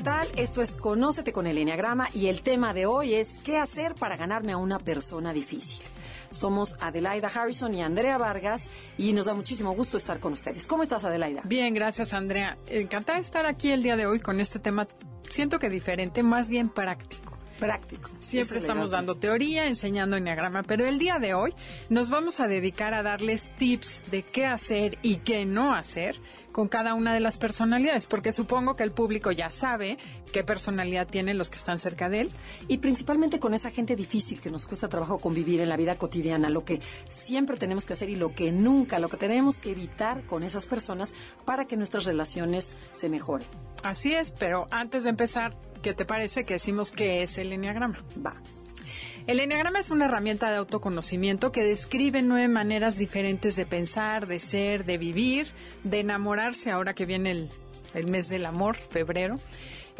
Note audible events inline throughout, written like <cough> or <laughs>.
Hola, ¿qué tal? Esto es Conócete con el Enneagrama y el tema de hoy es ¿qué hacer para ganarme a una persona difícil? Somos Adelaida Harrison y Andrea Vargas y nos da muchísimo gusto estar con ustedes. ¿Cómo estás, Adelaida? Bien, gracias, Andrea. Encantada de estar aquí el día de hoy con este tema, siento que diferente, más bien práctico práctico. Siempre estamos dando teoría, enseñando enneagrama, pero el día de hoy nos vamos a dedicar a darles tips de qué hacer y qué no hacer con cada una de las personalidades, porque supongo que el público ya sabe qué personalidad tienen los que están cerca de él. Y principalmente con esa gente difícil que nos cuesta trabajo convivir en la vida cotidiana, lo que siempre tenemos que hacer y lo que nunca, lo que tenemos que evitar con esas personas para que nuestras relaciones se mejoren. Así es, pero antes de empezar, ¿qué te parece que decimos qué es el enneagrama? Va. El enneagrama es una herramienta de autoconocimiento que describe nueve maneras diferentes de pensar, de ser, de vivir, de enamorarse ahora que viene el, mes del amor, febrero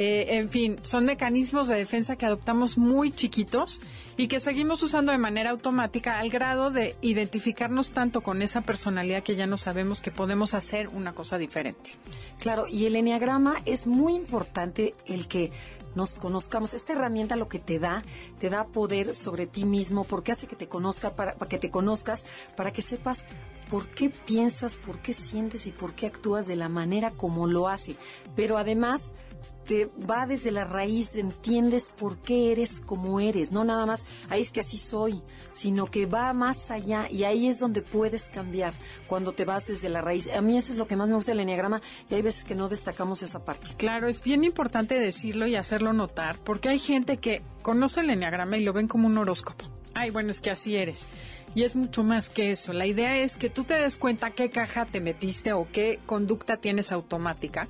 eh, en fin, son mecanismos de defensa que adoptamos muy chiquitos y que seguimos usando de manera automática al grado de identificarnos tanto con esa personalidad que ya no sabemos que podemos hacer una cosa diferente. Claro, y el enneagrama es muy importante el que nos conozcamos. Esta herramienta lo que te da, te da poder sobre ti mismo, porque hace que te conozca, para, para, que te conozcas, para que sepas por qué piensas, por qué sientes y por qué actúas de la manera como lo hace. Pero además va desde la raíz, entiendes por qué eres como eres, no nada más, ahí es que así soy, sino que va más allá y ahí es donde puedes cambiar cuando te vas desde la raíz. A mí eso es lo que más me gusta del enneagrama y hay veces que no destacamos esa parte. Claro, es bien importante decirlo y hacerlo notar, porque hay gente que conoce el enneagrama y lo ven como un horóscopo. Ay, bueno, es que así eres. Y es mucho más que eso. La idea es que tú te des cuenta qué caja te metiste o qué conducta tienes automática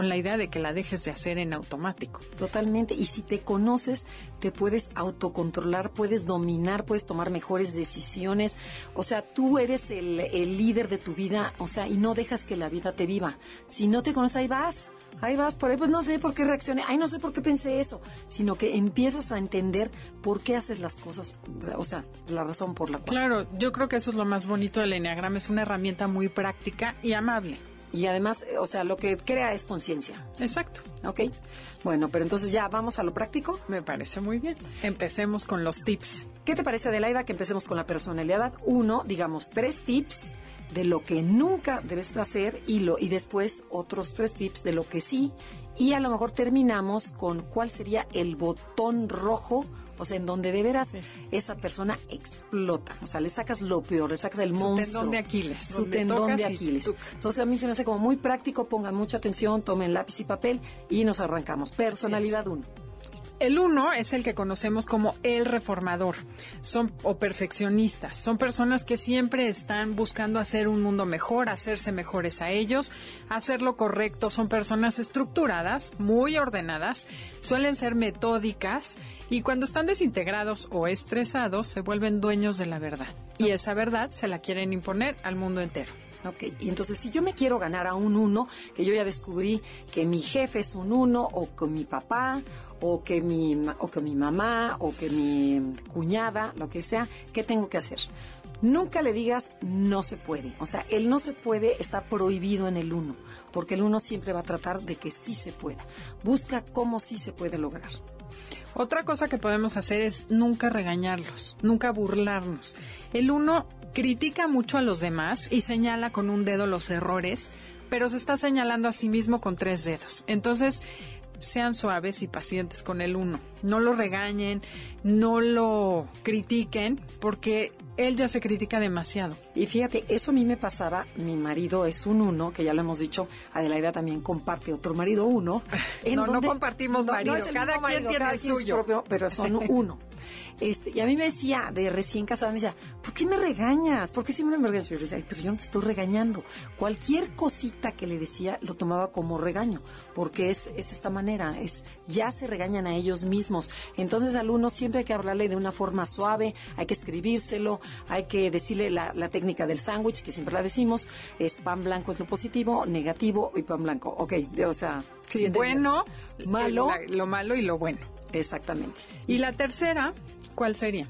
con la idea de que la dejes de hacer en automático. Totalmente. Y si te conoces, te puedes autocontrolar, puedes dominar, puedes tomar mejores decisiones. O sea, tú eres el, líder de tu vida, o sea, y no dejas que la vida te viva. Si no te conoces, ahí vas. Ahí vas, por ahí pues no sé por qué reaccioné, ay no sé por qué pensé eso, sino que empiezas a entender por qué haces las cosas, o sea, la razón por la cual. Claro, yo creo que eso es lo más bonito del Enneagrama, es una herramienta muy práctica y amable. Y además, o sea, lo que crea es conciencia. Exacto. Ok. Bueno, pero entonces ya vamos a lo práctico. Me parece muy bien. Empecemos con los tips. ¿Qué te parece, Adelaida, que empecemos con la personalidad? Uno, digamos, tres tips de lo que nunca debes hacer y, lo, y después otros tres tips de lo que sí. Y a lo mejor terminamos con cuál sería el botón rojo o sea, en donde de veras esa persona explota. O sea, le sacas lo peor, le sacas el monstruo. Su tendón de Aquiles. Su tendón de Aquiles. Entonces, a mí se me hace como muy práctico. Pongan mucha atención, tomen lápiz y papel y nos arrancamos. Personalidad 1. El uno es el que conocemos como el reformador, son o perfeccionistas, son personas que siempre están buscando hacer un mundo mejor, hacerse mejores a ellos, hacer lo correcto, son personas estructuradas, muy ordenadas, suelen ser metódicas y cuando están desintegrados o estresados se vuelven dueños de la verdad. Y esa verdad se la quieren imponer al mundo entero. Ok, y entonces si yo me quiero ganar a un uno, que yo ya descubrí que mi jefe es un uno, o con mi papá, o que mi, o que mi mamá, o que mi cuñada, lo que sea, ¿qué tengo que hacer? Nunca le digas no se puede. O sea, el no se puede está prohibido en el uno, porque el uno siempre va a tratar de que sí se pueda. Busca cómo sí se puede lograr. Otra cosa que podemos hacer es nunca regañarlos, nunca burlarnos. El uno critica mucho a los demás y señala con un dedo los errores, pero se está señalando a sí mismo con tres dedos. Entonces, sean suaves y pacientes con el uno. No lo regañen, no lo critiquen, porque él ya se critica demasiado. Y fíjate, eso a mí me pasaba, mi marido es un uno, que ya lo hemos dicho, Adelaida también comparte otro marido uno. <laughs> no, no compartimos marido, cada quien tiene el suyo. Propio, pero son <laughs> uno. Este, y a mí me decía, de recién casada, me decía, ¿por qué me regañas? ¿Por qué siempre me regañas? Yo le decía, pero yo no te estoy regañando. Cualquier cosita que le decía lo tomaba como regaño, porque es, es esta manera, es ya se regañan a ellos mismos. Entonces al uno siempre hay que hablarle de una forma suave, hay que escribírselo, hay que decirle la, técnica del sándwich, que siempre la decimos, es pan blanco es lo positivo, negativo y pan blanco. Ok, o sea... bueno, malo. lo malo y lo bueno. Exactamente. Y la tercera ¿Cuál sería?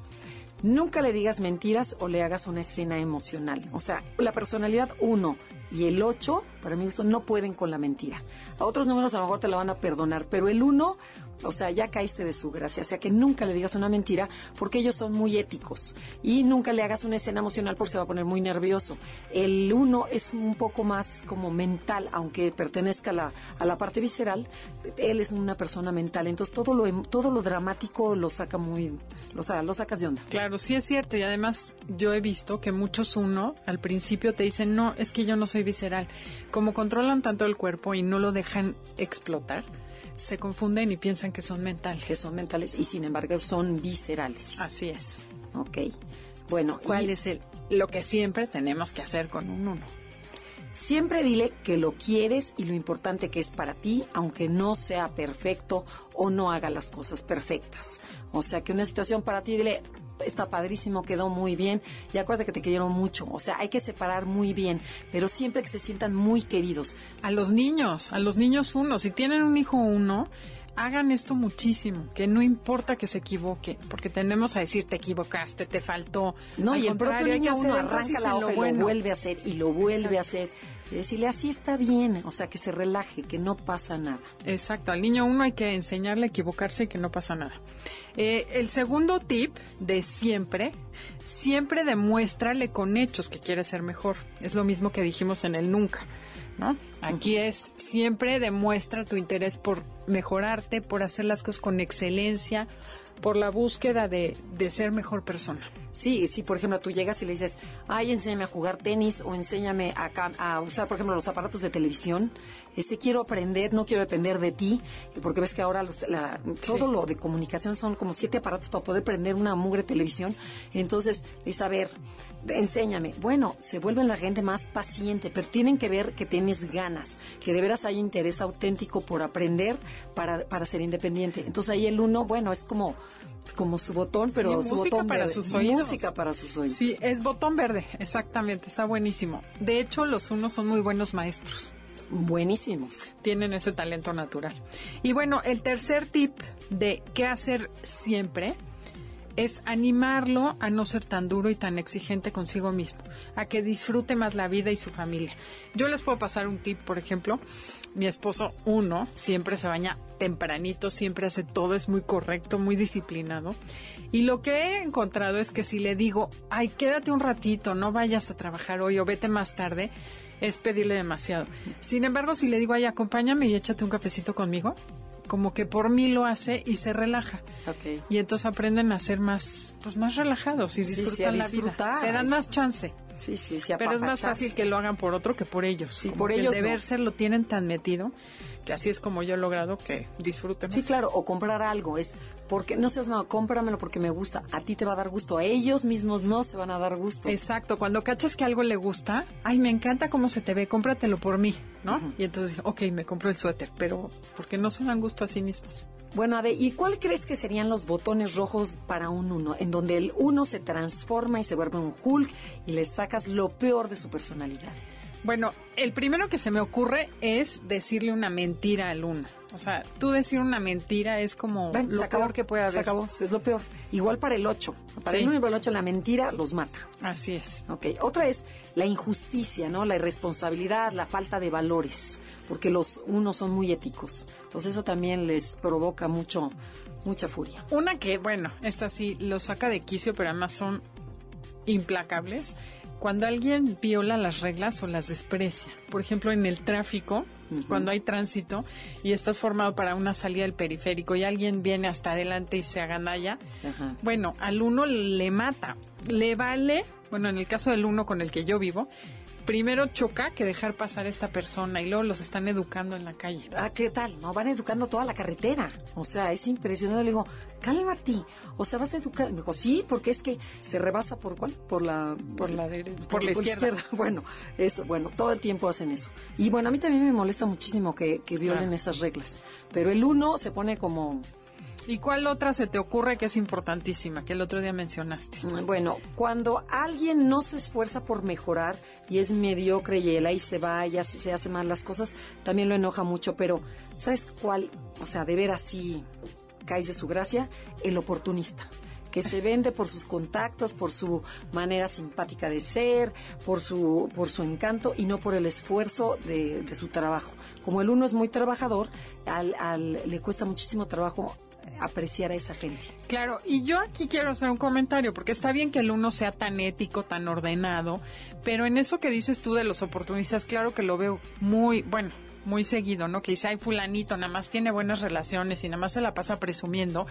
Nunca le digas mentiras o le hagas una escena emocional. O sea, la personalidad 1 y el 8, para mí esto no pueden con la mentira. A otros números a lo mejor te lo van a perdonar, pero el 1 o sea, ya caíste de su gracia. O sea, que nunca le digas una mentira porque ellos son muy éticos. Y nunca le hagas una escena emocional porque se va a poner muy nervioso. El uno es un poco más como mental, aunque pertenezca a la, parte visceral. Él es una persona mental. Entonces, todo lo, em, todo lo dramático lo saca muy. Lo, lo sacas de onda. Claro, sí es cierto. Y además, yo he visto que muchos uno al principio te dicen, no, es que yo no soy visceral. Como controlan tanto el cuerpo y no lo dejan explotar se confunden y piensan que son mentales. Que son mentales y sin embargo son viscerales. Así es. Ok. Bueno, ¿cuál es el lo que siempre tenemos que hacer con un uno? Siempre dile que lo quieres y lo importante que es para ti, aunque no sea perfecto o no haga las cosas perfectas. O sea, que una situación para ti, dile, está padrísimo, quedó muy bien. Y acuérdate que te quiero mucho. O sea, hay que separar muy bien, pero siempre que se sientan muy queridos. A los niños, a los niños uno. Si tienen un hijo uno, hagan esto muchísimo, que no importa que se equivoque, porque tenemos a decir te equivocaste, te faltó. No, y el propio niño uno arranca la hoja y lo vuelve a hacer y lo vuelve a hacer. Y decirle así está bien, o sea, que se relaje, que no pasa nada. Exacto, al niño uno hay que enseñarle a equivocarse y que no pasa nada. Eh, el segundo tip de siempre, siempre demuéstrale con hechos que quiere ser mejor. Es lo mismo que dijimos en el nunca. ¿No? Aquí es siempre demuestra tu interés por mejorarte, por hacer las cosas con excelencia, por la búsqueda de, de ser mejor persona. Sí, sí, por ejemplo, tú llegas y le dices, ay, enséñame a jugar tenis o enséñame a, a usar, por ejemplo, los aparatos de televisión. Este, quiero aprender, no quiero depender de ti, porque ves que ahora todo lo de comunicación son como siete aparatos para poder prender una mugre televisión. Entonces, es a ver, enséñame. Bueno, se vuelve la gente más paciente, pero tienen que ver que tienes ganas, que de veras hay interés auténtico por aprender para, para ser independiente. Entonces ahí el uno, bueno, es como como su botón, pero su música botón para sus oídos. Música para sus oídos. Sí, es botón verde, exactamente, está buenísimo. De hecho, los unos son muy buenos maestros. Buenísimos. Tienen ese talento natural. Y bueno, el tercer tip de qué hacer siempre es animarlo a no ser tan duro y tan exigente consigo mismo, a que disfrute más la vida y su familia. Yo les puedo pasar un tip, por ejemplo, mi esposo, uno, siempre se baña tempranito, siempre hace todo, es muy correcto, muy disciplinado. Y lo que he encontrado es que si le digo, ay, quédate un ratito, no vayas a trabajar hoy o vete más tarde, es pedirle demasiado. Sin embargo, si le digo, ay, acompáñame y échate un cafecito conmigo, como que por mí lo hace y se relaja. Y entonces aprenden a ser más, pues más relajados y disfrutan la vida. Se dan más chance. Sí, sí, sí. Pero es más fácil que lo hagan por otro que por ellos. Sí, por ellos. El deber ser lo tienen tan metido que así es como yo he logrado que disfruten. Sí, claro, o comprar algo, es porque no seas malo, cómpramelo porque me gusta, a ti te va a dar gusto, a ellos mismos no se van a dar gusto. Exacto, cuando cachas que algo le gusta, ay, me encanta cómo se te ve, cómpratelo por mí, ¿no? Y entonces, ok, me compro el suéter, pero porque no se dan gusto a sí mismos. Bueno, Ade, ¿y cuál crees que serían los botones rojos para un uno? En donde el uno se transforma y se vuelve un Hulk y le sacas lo peor de su personalidad. Bueno, el primero que se me ocurre es decirle una mentira al uno. O sea, tú decir una mentira es como lo peor que puede haber. Se acabó, es lo peor. Igual para el 8. Para el 1 y para el 8 la mentira los mata. Así es. Ok. Otra es la injusticia, ¿no? La irresponsabilidad, la falta de valores. Porque los unos son muy éticos. Entonces eso también les provoca mucho, mucha furia. Una que, bueno, esta sí lo saca de quicio, pero además son implacables cuando alguien viola las reglas o las desprecia. Por ejemplo, en el tráfico, cuando hay tránsito y estás formado para una salida del periférico y alguien viene hasta adelante y se aganalla, Ajá. bueno, al uno le mata. Le vale, bueno, en el caso del uno con el que yo vivo, primero choca que dejar pasar a esta persona y luego los están educando en la calle. Ah, ¿qué tal? No, van educando toda la carretera. O sea, es impresionante. Le digo, cálmate. O sea, vas a educar. Me dijo, sí, porque es que se rebasa por cuál? Por la... Por la dere- por la izquierda. <laughs> Bueno, eso, bueno, todo el tiempo hacen eso. Y bueno, a mí también me molesta muchísimo que, que violen Claro. esas reglas. Pero el uno se pone como... ¿Y cuál otra se te ocurre que es importantísima, que el otro día mencionaste? Bueno, cuando alguien no se esfuerza por mejorar y es mediocre y él ahí se va y así se hace mal las cosas, también lo enoja mucho. Pero, ¿sabes cuál? O sea, de ver así caes de su gracia, el oportunista que se vende por sus contactos, por su manera simpática de ser, por su, por su encanto y no por el esfuerzo de, de su trabajo. Como el uno es muy trabajador, al, al- le cuesta muchísimo trabajo apreciar a esa gente. Claro, y yo aquí quiero hacer un comentario, porque está bien que el uno sea tan ético, tan ordenado, pero en eso que dices tú de los oportunistas, claro que lo veo muy, bueno, muy seguido, ¿no? Que dice, ay, fulanito, nada más tiene buenas relaciones y nada más se la pasa presumiendo.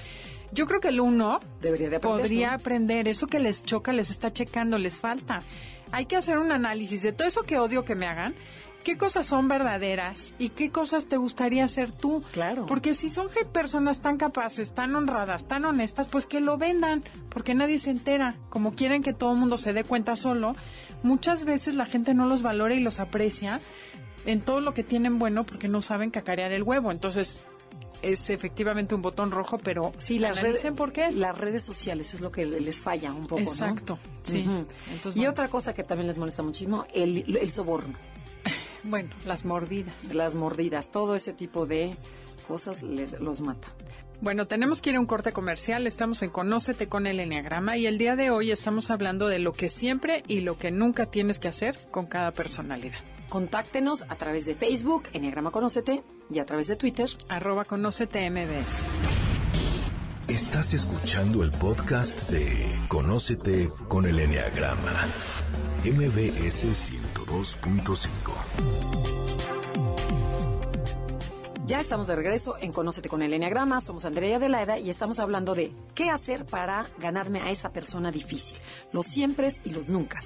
Yo creo que el uno Debería de aprender, podría ¿no? aprender, eso que les choca, les está checando, les falta. Hay que hacer un análisis de todo eso que odio que me hagan. ¿Qué cosas son verdaderas y qué cosas te gustaría hacer tú? Claro. Porque si son personas tan capaces, tan honradas, tan honestas, pues que lo vendan, porque nadie se entera. Como quieren que todo el mundo se dé cuenta solo, muchas veces la gente no los valora y los aprecia en todo lo que tienen bueno porque no saben cacarear el huevo. Entonces, es efectivamente un botón rojo, pero Sí, las redes, por qué. Las redes sociales es lo que le- les falla un poco, ¿no? Exacto, sí. Ujú. Entonces, y bueno. otra cosa que también les molesta muchísimo, el, el soborno, Bueno, las mordidas. las mordidas, todo ese tipo de cosas les los mata. Bueno, tenemos que ir a un corte comercial. Estamos en Conócete con el Enneagrama y el día de hoy estamos hablando de lo que siempre y lo que nunca tienes que hacer con cada personalidad. Contáctenos a través de Facebook, Enneagrama Conócete, y a través de Twitter. Arroba Conócete MBS. Estás escuchando el podcast de Conócete con el Enneagrama. MBS 102.5. Ya estamos de regreso en Conócete con el Enneagrama. Somos Andrea Adelaida y estamos hablando de qué hacer para ganarme a esa persona difícil. Los siempre y los nunca.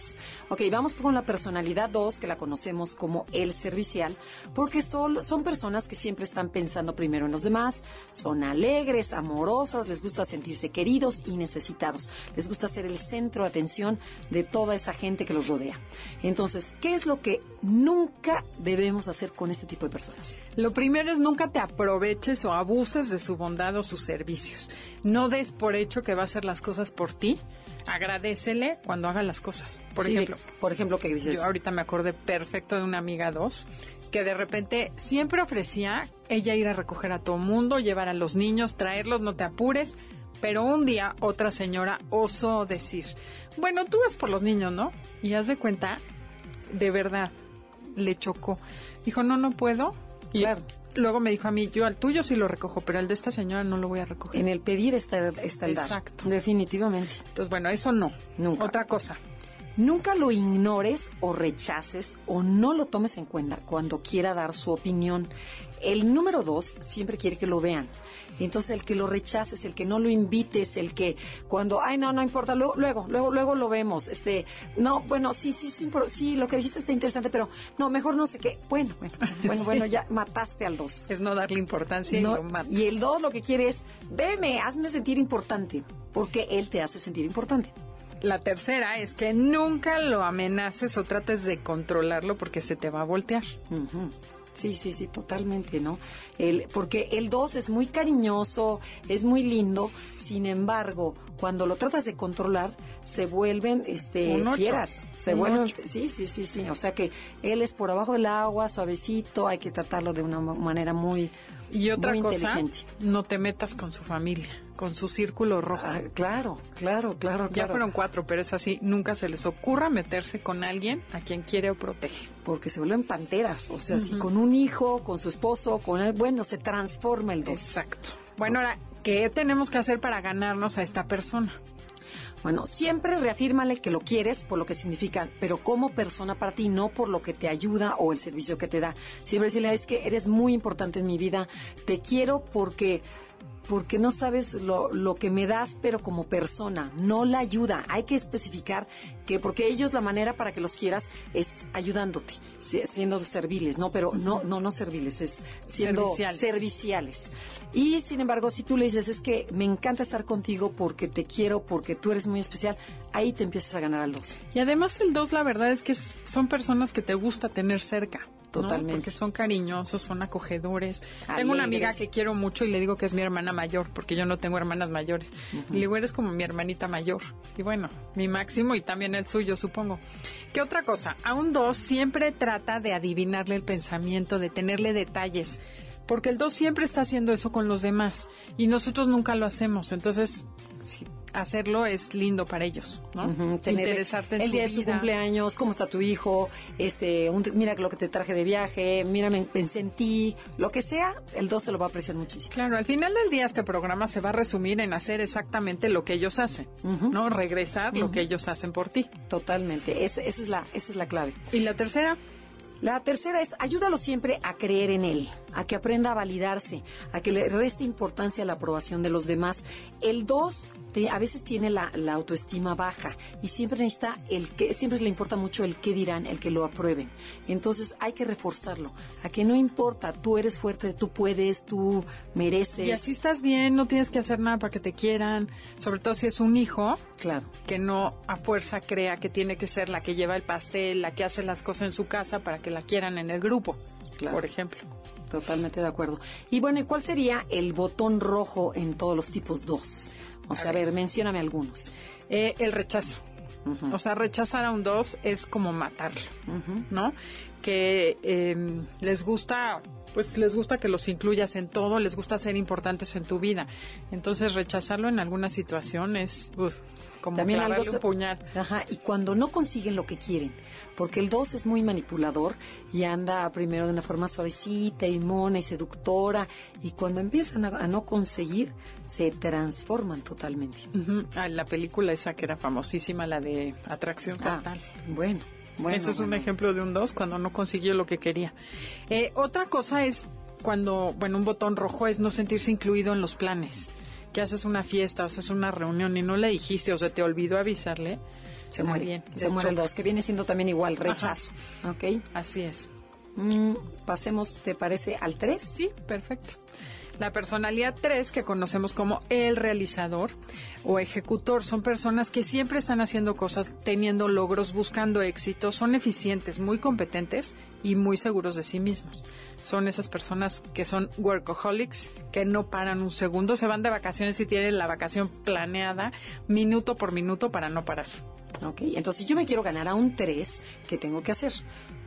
Ok, vamos con la personalidad 2, que la conocemos como el servicial, porque son, son personas que siempre están pensando primero en los demás, son alegres, amorosas, les gusta sentirse queridos y necesitados. Les gusta ser el centro de atención de toda esa gente que los rodea. Entonces, ¿qué es lo que nunca debemos hacer con este tipo de personas? Lo primero es nunca te aproveches o abuses de su bondad o sus servicios. No des por hecho que va a hacer las cosas por ti. Agradecele cuando haga las cosas. Por Sí, ejemplo, por ejemplo, que dices, Yo ahorita me acordé perfecto de una amiga dos que de repente siempre ofrecía ella ir a recoger a todo mundo, llevar a los niños, traerlos, no te apures. Pero un día otra señora osó decir, bueno, tú vas por los niños, ¿no? Y haz de cuenta, de verdad, le chocó. Dijo, no, no puedo. Y Claro. Luego me dijo a mí, yo al tuyo sí lo recojo, pero al de esta señora no lo voy a recoger. en el pedir está, está el dar. Exacto. Definitivamente. Entonces, bueno, eso no. Nunca. Otra cosa. Nunca lo ignores o rechaces o no lo tomes en cuenta cuando quiera dar su opinión. El número dos siempre quiere que lo vean. Entonces el que lo rechaces, el que no lo invites, el que cuando, ay no, no importa, luego, luego, luego, luego lo vemos. Este, no, bueno, sí, sí, sí, sí, lo que dijiste está interesante, pero no, mejor no sé qué. Bueno, bueno, bueno, <laughs> Sí. bueno, ya mataste al dos. Es no darle importancia y No, lo matas. y el dos lo que quiere es, veme, hazme sentir importante, porque él te hace sentir importante. La tercera es que nunca lo amenaces o trates de controlarlo porque se te va a voltear. Ujú. Sí, sí, sí, totalmente, ¿no? El, porque el 2 es muy cariñoso, es muy lindo, sin embargo, cuando lo tratas de controlar, se vuelven este, Un ocho. fieras. Se Un vuelven, ocho. sí, sí, sí, sí. O sea que él es por abajo del agua, suavecito, hay que tratarlo de una ma- manera muy, Y otra muy cosa, no te metas con su familia, con su círculo rojo. Ah, claro, claro, claro, ya fueron cuatro, pero es así. Nunca se les ocurra meterse con alguien a quien quiere o protege. Porque se vuelven panteras. O sea, si con un hijo, con su esposo, con él, bueno, se transforma el 2. Exacto. Bueno, ahora, ¿qué tenemos que hacer para ganarnos a esta persona? Bueno, siempre reafírmale que lo quieres por lo que significa, pero como persona para ti, no por lo que te ayuda o el servicio que te da. Siempre decirle, es que eres muy importante en mi vida, te quiero porque porque no sabes lo, lo, que me das, pero como persona, no la ayuda. Hay que especificar que, porque ellos la manera para que los quieras es ayudándote, siendo serviles, ¿no? Pero no, no, no serviles, es siendo serviciales. Y sin embargo, si tú le dices, es que me encanta estar contigo porque te quiero, porque tú eres muy especial, ahí te empiezas a ganar al dos. Y además el dos, la verdad es que son personas que te gusta tener cerca. Totalmente. Porque son cariñosos, son acogedores. Tengo una amiga que quiero mucho y le digo que es mi hermana mayor, porque yo no tengo hermanas mayores. Y le digo, eres como mi hermanita mayor. Y bueno, mi máximo y también el suyo, supongo. ¿Qué otra cosa? A un dos siempre trata de adivinarle el pensamiento, de tenerle detalles. Porque el dos siempre está haciendo eso con los demás y nosotros nunca lo hacemos. Entonces, si hacerlo es lindo para ellos, ¿no? Interesarte en el día de su cumpleaños, cómo está tu hijo, este, mira lo que te traje de viaje, mira, pensé en ti, lo que sea, el 2 te lo va a apreciar muchísimo. Claro, al final del día este programa se va a resumir en hacer exactamente lo que ellos hacen, ¿no? Regresar lo que ellos hacen por ti. Totalmente, esa, es la, esa es la clave. ¿Y la tercera? La tercera es ayúdalo siempre a creer en él, a que aprenda a validarse, a que le reste importancia a la aprobación de los demás. El dos a veces tiene la, autoestima baja y siempre necesita el que, siempre le importa mucho el qué dirán, el que lo aprueben. Entonces hay que reforzarlo, a que no importa, tú eres fuerte, tú puedes, tú mereces. Y así estás bien, no tienes que hacer nada para que te quieran, sobre todo si es un hijo. Claro. Que no a fuerza crea que tiene que ser la que lleva el pastel, la que hace las cosas en su casa para que la quieran en el grupo, por ejemplo. Totalmente de acuerdo. Y bueno, ¿y cuál sería el botón rojo en todos los tipos 2? O sea, a ver, mencióname algunos. Eh, el rechazo. O sea, rechazar a un dos es como matarlo, ¿no? Que em, les gusta, pues les gusta que los incluyas en todo, les gusta ser importantes en tu vida. Entonces, rechazarlo en alguna situación es como También clavarle un puñal. Ajá, y cuando no consiguen lo que quieren, porque el 2 es muy manipulador y anda primero de una forma suavecita y mona y seductora, y cuando empiezan a, no conseguir, se transforman totalmente. Ah, la película esa que era famosísima, la de Atracción ah, Fatal. bueno. Bueno, Ese es un ejemplo de un 2 cuando no consiguió lo que quería. Eh, otra cosa es cuando, bueno, un botón rojo es no sentirse incluido en los planes que haces una fiesta o haces una reunión y no le dijiste o se te olvidó avisarle, se muere. Bien, se muere el dos, que viene siendo también igual rechazo. ¿Ok? Así es. Mm, pasemos, ¿te parece al 3? Sí, perfecto. La personalidad 3, que conocemos como el realizador o ejecutor, son personas que siempre están haciendo cosas, teniendo logros, buscando éxito, son eficientes, muy competentes y muy seguros de sí mismos son esas personas que son workaholics, que no paran un segundo, se van de vacaciones y tienen la vacación planeada minuto por minuto para no parar. Ok, entonces yo me quiero ganar a un 3, ¿qué tengo que hacer?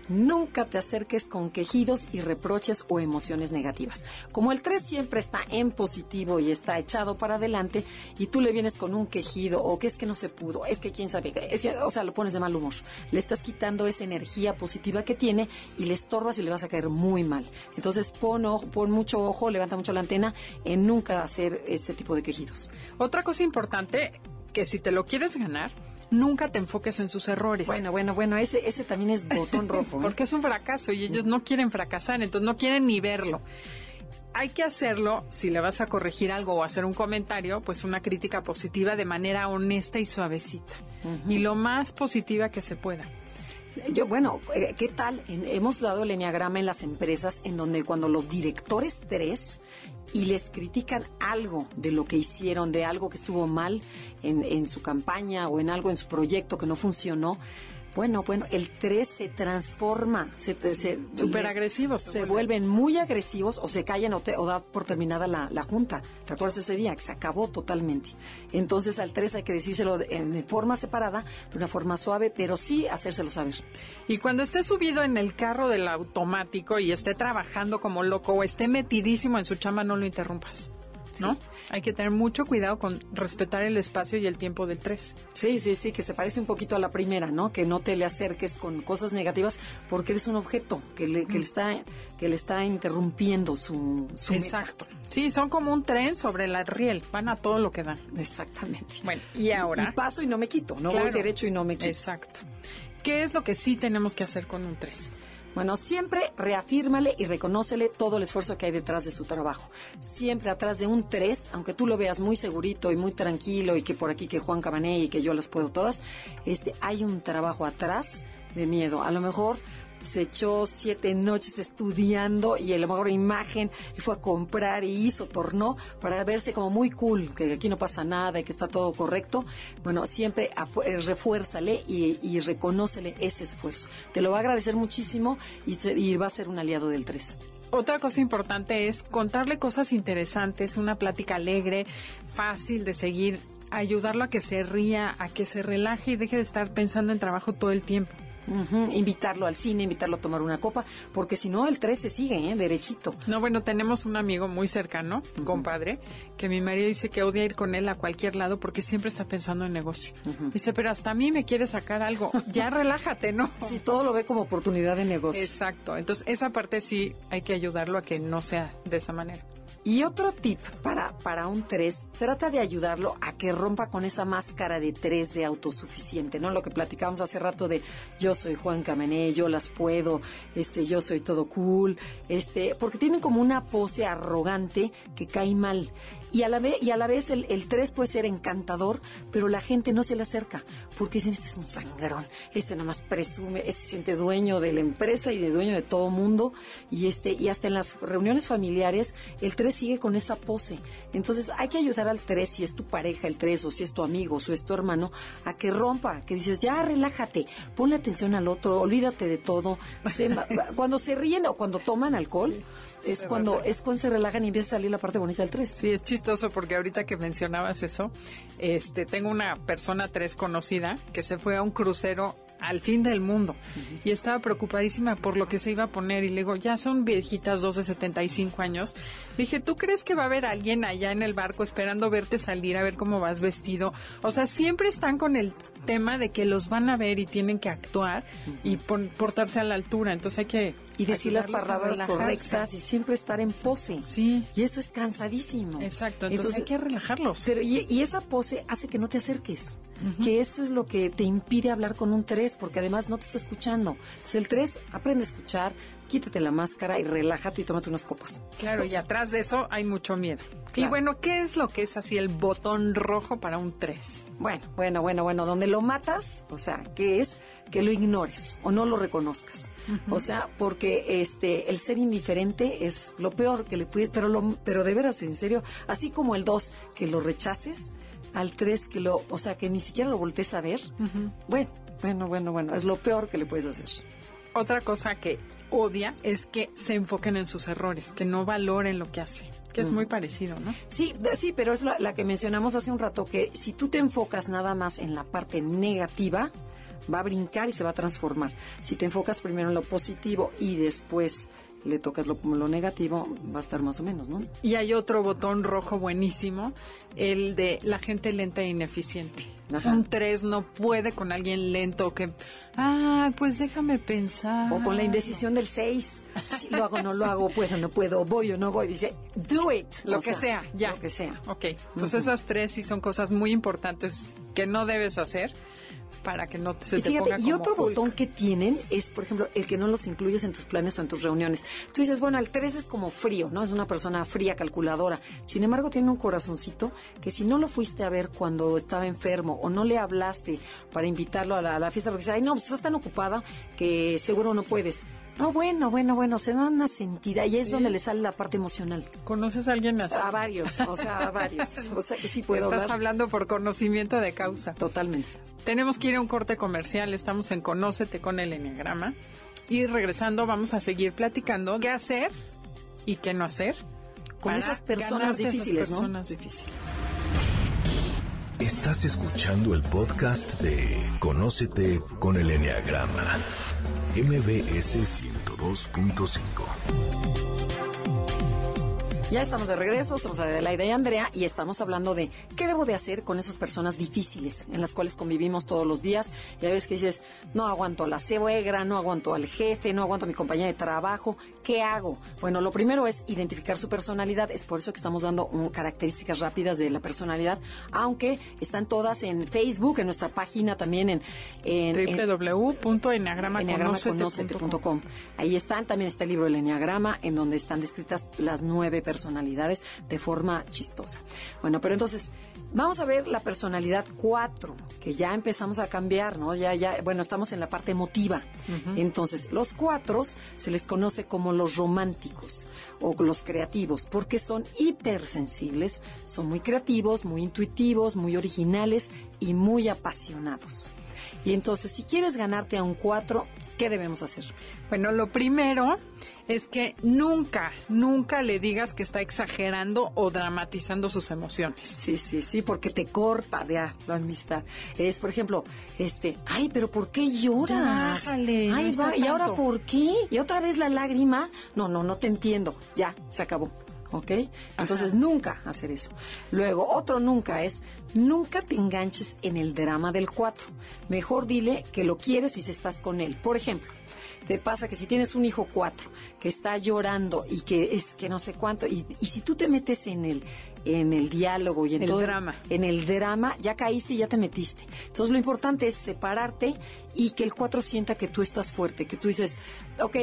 Nunca te acerques con quejidos y reproches o emociones negativas. Como el 3 siempre está en positivo y está echado para adelante y tú le vienes con un quejido o que es que no se pudo, es que quién sabe, es que, o sea, lo pones de mal humor. Le estás quitando esa energía positiva que tiene y le estorbas y le vas a caer muy mal. Entonces pon, pon mucho ojo, levanta mucho la antena en nunca hacer ese tipo de quejidos. Otra cosa importante que si te lo quieres ganar, nunca te enfoques en sus errores. Bueno, bueno, bueno, ese, ese también es botón <laughs> rojo. ¿eh? Porque es un fracaso y ellos no quieren fracasar, entonces no quieren ni verlo. Hay que hacerlo, si le vas a corregir algo o hacer un comentario, pues una crítica positiva de manera honesta y suavecita. Y lo más positiva que se pueda. Yo, bueno, eh, ¿qué tal? hemos dado el enneagrama en las empresas en donde cuando los directores tres y les critican algo de lo que hicieron, de algo que estuvo mal en, en su campaña o en algo en su proyecto que no funcionó, bueno, bueno, el 3 se transforma, se, súper agresivos, se, vuelven muy agresivos o se callan o, da por terminada la, junta. ¿Te acuerdas ese día? Que se acabó totalmente. Entonces al 3 hay que decírselo de, de forma separada, de una forma suave, pero sí hacérselo saber. Y cuando esté subido en el carro del automático y esté trabajando como loco o esté metidísimo en su chamba, no lo interrumpas. ¿No? Hay que tener mucho cuidado con respetar el espacio y el tiempo del 3. Sí, sí, sí, que se parece un poquito a la primera, ¿no? Que no te le acerques con cosas negativas porque eres un objeto que le, que le está que le está interrumpiendo su, su Exacto. Sí, son como un tren sobre la riel, van a todo lo que dan. Exactamente. Bueno, y ahora y paso y no me quito, no voy derecho y no me quito. Exacto. ¿Qué es lo que sí tenemos que hacer con un 3? Bueno, siempre reafírmale y reconócele todo el esfuerzo que hay detrás de su trabajo. Siempre atrás de un 3, aunque tú lo veas muy segurito y muy tranquilo y que por aquí que Juan Cabané y que yo las puedo todas, este, hay un trabajo atrás de miedo. A lo mejor se echó siete noches estudiando y a lo mejor imagen y fue a comprar y hizo, tornó para verse como muy cool, que aquí no pasa nada y que está todo correcto. Bueno, siempre eh, refuérzale y, reconócele ese esfuerzo. Te lo va a agradecer muchísimo y, y va a ser un aliado del 3. Otra cosa importante es contarle cosas interesantes, una plática alegre, fácil de seguir, ayudarlo a que se ría, a que se relaje y deje de estar pensando en trabajo todo el tiempo. Invitarlo al cine, invitarlo a tomar una copa, porque si no, el 13 sigue, ¿eh? derechito. No, bueno, tenemos un amigo muy cercano, compadre, que mi marido dice que odia ir con él a cualquier lado porque siempre está pensando en negocio. Dice, pero hasta a mí me quiere sacar algo. <laughs> Ya relájate, ¿no? Sí, todo lo ve como oportunidad de negocio. Exacto. Entonces, esa parte sí hay que ayudarlo a que no sea de esa manera. Y otro tip para, para un 3, trata de ayudarlo a que rompa con esa máscara de 3 de autosuficiente, ¿no? Lo que platicamos hace rato de yo soy Juan Camené, yo las puedo, este, yo soy todo cool, este, porque tienen como una pose arrogante que cae mal. Y a la vez, y a la vez el, el 3 puede ser encantador, pero la gente no se le acerca, porque dicen, este es un sangrón, este nada más presume, este se siente dueño de la empresa y de dueño de todo mundo, y este, y hasta en las reuniones familiares, el 3 sigue con esa pose. Entonces hay que ayudar al 3, si es tu pareja el 3, o si es tu amigo, o si es tu hermano, a que rompa, que dices, ya relájate, ponle atención al otro, olvídate de todo. <laughs> cuando se ríen o cuando toman alcohol, es cuando es cuando se relajan y empieza a salir la parte bonita del 3. Sí, es chistoso porque ahorita que mencionabas eso, este tengo una persona 3 conocida que se fue a un crucero al fin del mundo y estaba preocupadísima por lo que se iba a poner y le digo, ya son viejitas, dos de 75 años. dije, ¿tú crees que va a haber alguien allá en el barco esperando verte salir a ver cómo vas vestido? O sea, siempre están con el tema de que los van a ver y tienen que actuar y portarse a la altura. Entonces hay que y decir las palabras correctas y siempre estar en pose. Sí. Y eso es cansadísimo. Exacto. Entonces, hay que relajarlos. Pero y, esa pose hace que no te acerques. Que eso es lo que te impide hablar con un 3 porque además no te está escuchando. Entonces el 3 aprende a escuchar, quítate la máscara y relájate y tómate unas copas. Claro, y atrás de eso hay mucho miedo. Y bueno, ¿qué es lo que es así el botón rojo para un 3? Bueno, bueno, bueno, bueno, donde lo matas, o sea, ¿qué es? Que lo ignores o no lo reconozcas. O sea, porque este el ser indiferente es lo peor que le puede, pero lo, pero de veras, en serio, así como el 2, que lo rechaces, al 3 que lo, o sea, que ni siquiera lo voltees a ver. Bueno, bueno, bueno, bueno, es lo peor que le puedes hacer. Otra cosa que odia es que se enfoquen en sus errores, que no valoren lo que hacen que es muy parecido, ¿no? Sí, sí, pero es la, que mencionamos hace un rato, que si tú te enfocas nada más en la parte negativa, va a brincar y se va a transformar. Si te enfocas primero en lo positivo y después le tocas lo, lo negativo, va a estar más o menos, ¿no? Y hay otro botón rojo buenísimo, el de la gente lenta e ineficiente. Un 3 no puede con alguien lento que, ah, pues déjame pensar. O con la indecisión del 6, si lo hago, no lo hago, <laughs> puedo, no puedo, voy o no voy. Dice, do it. Lo que sea, ya. Lo que sea. Ok, pues esas tres sí son cosas muy importantes que no debes hacer para que no se te ponga Y otro botón que tienen es, por ejemplo, el que no los incluyes en tus planes o en tus reuniones. Tú dices, bueno, el 3 es como frío, ¿no? Es una persona fría, calculadora. Sin embargo, tiene un corazoncito que si no lo fuiste a ver cuando estaba enfermo o no le hablaste para invitarlo a la, fiesta porque dices, ay, no, pues estás tan ocupada que seguro no puedes. No, bueno, bueno, bueno, se da una sentida y es donde le sale la parte emocional. ¿Conoces a alguien así? A varios, o sea, a varios. O sea, que sí puedo Estás hablando por conocimiento de causa. Totalmente. Tenemos que ir a un corte comercial, estamos en Conócete con el Enneagrama. Y regresando vamos a seguir platicando qué hacer y qué no hacer. Con esas personas difíciles, esas personas difíciles. Estás escuchando el podcast de Conócete con el Enneagrama MBS 102.5. Ya estamos de regreso, somos Adelaida y Andrea y estamos hablando de qué debo de hacer con esas personas difíciles en las cuales convivimos todos los días. Y a veces que dices, no aguanto a la suegra, no aguanto al jefe, no aguanto a mi compañía de trabajo, ¿qué hago? Bueno, lo primero es identificar su personalidad, es por eso que estamos dando características rápidas de la personalidad, aunque están todas en Facebook, en nuestra página también en, en. Ahí están, también está el libro del Enneagrama, en donde están descritas las nueve personas personalidades de forma chistosa. Bueno, pero entonces vamos a ver la personalidad 4, que ya empezamos a cambiar, ¿no? Ya, ya, bueno, estamos en la parte emotiva. Entonces, los cuatro se les conoce como los románticos o los creativos, porque son hipersensibles, son muy creativos, muy intuitivos, muy originales y muy apasionados. Y entonces, si quieres ganarte a un 4, ¿qué debemos hacer? Bueno, lo primero es que nunca, nunca le digas que está exagerando o dramatizando sus emociones. Sí, sí, sí, porque te corta de la amistad. Es, por ejemplo, este, ay, pero ¿por qué lloras? ay, va, ¿y ahora por qué? ¿Y otra vez la lágrima? No, no, no te entiendo. Ya, se acabó. ¿Ok? Entonces nunca hacer eso. Luego, otro nunca es, nunca te enganches en el drama del cuatro. Mejor dile que lo quieres y si estás con él. Por ejemplo, te pasa que si tienes un hijo cuatro que está llorando y que es que no sé cuánto, y, si tú te metes en el, en el diálogo y en el todo, drama. En el drama, ya caíste y ya te metiste. Entonces lo importante es separarte y que el cuatro sienta que tú estás fuerte, que tú dices, ok,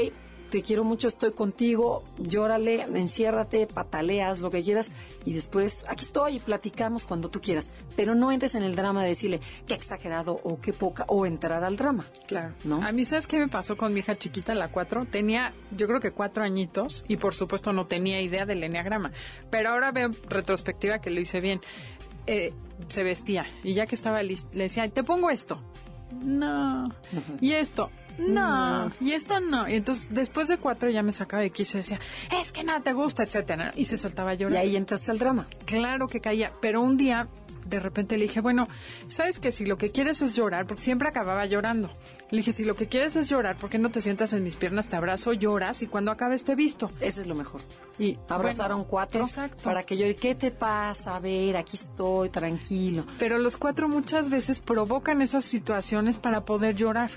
te quiero mucho, estoy contigo, llórale, enciérrate, pataleas, lo que quieras, y después aquí estoy y platicamos cuando tú quieras. Pero no entres en el drama de decirle qué exagerado o qué poca, o entrar al drama. Claro. ¿no? A mí, ¿sabes qué me pasó con mi hija chiquita, la cuatro? Tenía, yo creo que cuatro añitos, y por supuesto no tenía idea del enneagrama. Pero ahora veo retrospectiva que lo hice bien. Eh, se vestía, y ya que estaba lista, le decía, te pongo esto no. Y esto, no. Y esto no. Y entonces, después de cuatro ya me sacaba de quiso y decía, es que nada te gusta, etcétera. Y se soltaba a llorar. Y ahí entras al drama. Claro que caía. Pero un día de repente le dije, bueno, ¿sabes que si lo que quieres es llorar? Porque siempre acababa llorando. Le dije, si lo que quieres es llorar, ¿por qué no te sientas en mis piernas, te abrazo, lloras y cuando acabes te visto? Ese es lo mejor. Y abrazaron cuatro para que llore. ¿Qué te pasa? A ver, aquí estoy, tranquilo. Pero los cuatro muchas veces provocan esas situaciones para poder llorar.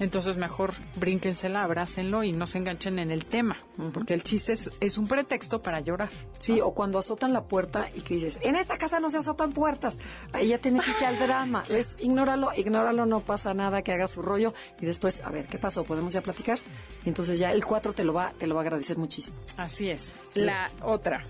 Entonces mejor brínquensela, abrácenlo y no se enganchen en el tema. Porque el chiste es, es, un pretexto para llorar. Sí, o cuando azotan la puerta y que dices, en esta casa no se azotan puertas. Ahí ya tienes que ir al drama. <laughs> Es ignóralo, ignóralo, no pasa nada, que haga su rollo. Y después, a ver, ¿qué pasó? ¿Podemos ya platicar? Y entonces ya el cuatro te lo va, te lo va a agradecer muchísimo. Así es. La otra,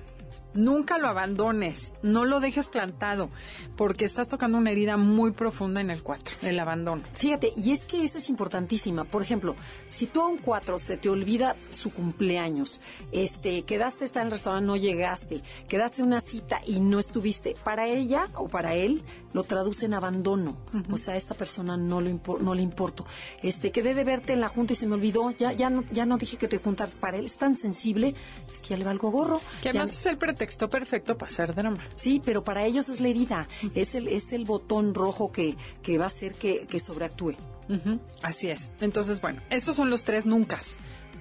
Nunca lo abandones, no lo dejes plantado, porque estás tocando una herida muy profunda en el 4, el abandono. Fíjate, y es que esa es importantísima. Por ejemplo, si tú a un 4 se te olvida su cumpleaños, este, quedaste estar en el restaurante, no llegaste, quedaste en una cita y no estuviste, para ella o para él lo traduce en abandono. O sea, a esta persona no, lo no le importo. Este, quedé de verte en la junta y se me olvidó, ya, ya, no, ya no dije que te juntas. Para él es tan sensible, es que ya le va algo gorro. Que además es el pretexto texto perfecto para hacer drama. Sí, pero para ellos es la herida, es el, es el botón rojo que, que va a hacer que, que sobreactúe. Así es. Entonces, bueno, estos son los tres nunca.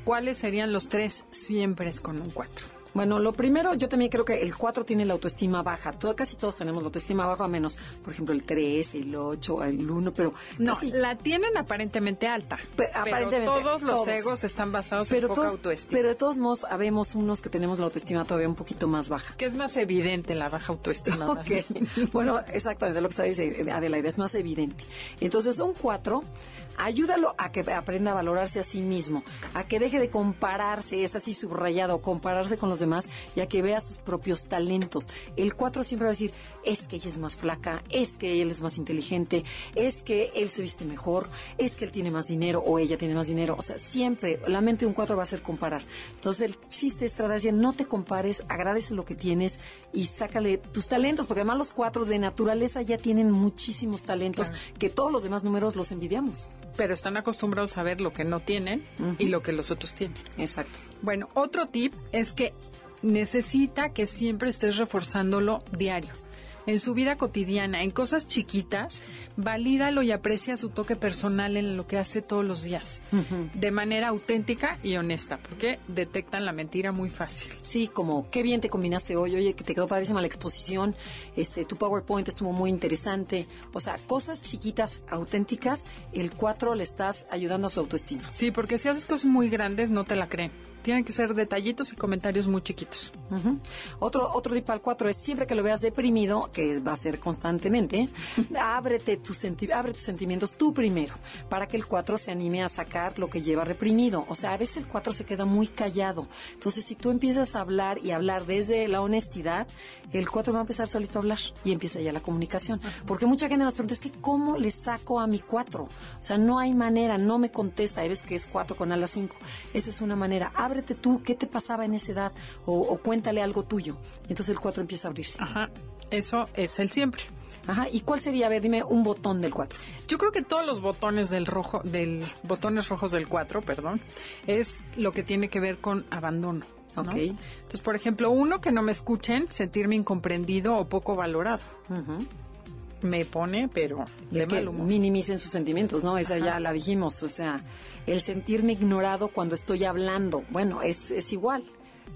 ¿Cuáles serían los tres siempre es con un cuatro? Bueno, lo primero, yo también creo que el 4 tiene la autoestima baja. Todo, casi todos tenemos la autoestima baja, menos, por ejemplo, el 3, el 8, el 1, pero... No, la tienen aparentemente alta. Pero, aparentemente, todos los egos están basados en poca autoestima. Pero de todos modos, habemos unos que tenemos la autoestima todavía un poquito más baja. Que es más evidente la baja autoestima. <laughs> Okay. bueno, exactamente lo que está diciendo Adelaide, es más evidente. Entonces, un 4 ayúdalo a que aprenda a valorarse a sí mismo, a que deje de compararse, es así subrayado, compararse con los demás y a que vea sus propios talentos. El 4 siempre va a decir, es que ella es más flaca, es que él es más inteligente, es que él se viste mejor, es que él tiene más dinero o ella tiene más dinero. O sea, siempre la mente de un 4 va a ser comparar. Entonces el chiste es tratar de decir, no te compares, agradece lo que tienes y sácale tus talentos, porque además los 4 de naturaleza ya tienen muchísimos talentos que todos los demás números los envidiamos pero están acostumbrados a ver lo que no tienen y lo que los otros tienen. Exacto. Bueno, otro tip es que necesita que siempre estés reforzándolo diario. En su vida cotidiana, en cosas chiquitas, valídalo y aprecia su toque personal en lo que hace todos los días, de manera auténtica y honesta, porque detectan la mentira muy fácil. Sí, como qué bien te combinaste hoy, oye, que te quedó padrísima la exposición, este, tu PowerPoint estuvo muy interesante, o sea, cosas chiquitas, auténticas, el 4 le estás ayudando a su autoestima. Sí, porque si haces cosas muy grandes no te la creen. Tienen que ser detallitos y comentarios muy chiquitos. Otro, otro tip al 4 es siempre que lo veas deprimido, que va a ser constantemente, <laughs> ábrete tus abre tus sentimientos tú primero, para que el 4 se anime a sacar lo que lleva reprimido. O sea, a veces el 4 se queda muy callado. Entonces, si tú empiezas a hablar y hablar desde la honestidad, el 4 va a empezar solito a hablar y empieza ya la comunicación. Porque mucha gente nos pregunta, es que ¿cómo le saco a mi 4? O sea, no hay manera, no me contesta. Hay veces que es 4 con ala 5. Esa es una manera. Abre tú, ¿qué te pasaba en esa edad? O, cuéntale algo tuyo. entonces el 4 empieza a abrirse. Ajá, eso es el siempre. Ajá, ¿y cuál sería? A ver, dime un botón del 4. Yo creo que todos los botones del rojo, del botones rojos del 4, perdón, es lo que tiene que ver con abandono. Ok. Entonces, por ejemplo, uno, que no me escuchen, sentirme incomprendido o poco valorado. Me pone, pero de que minimicen sus sentimientos, ¿no? Esa ya la dijimos, o sea, el sentirme ignorado cuando estoy hablando, bueno, es, es igual.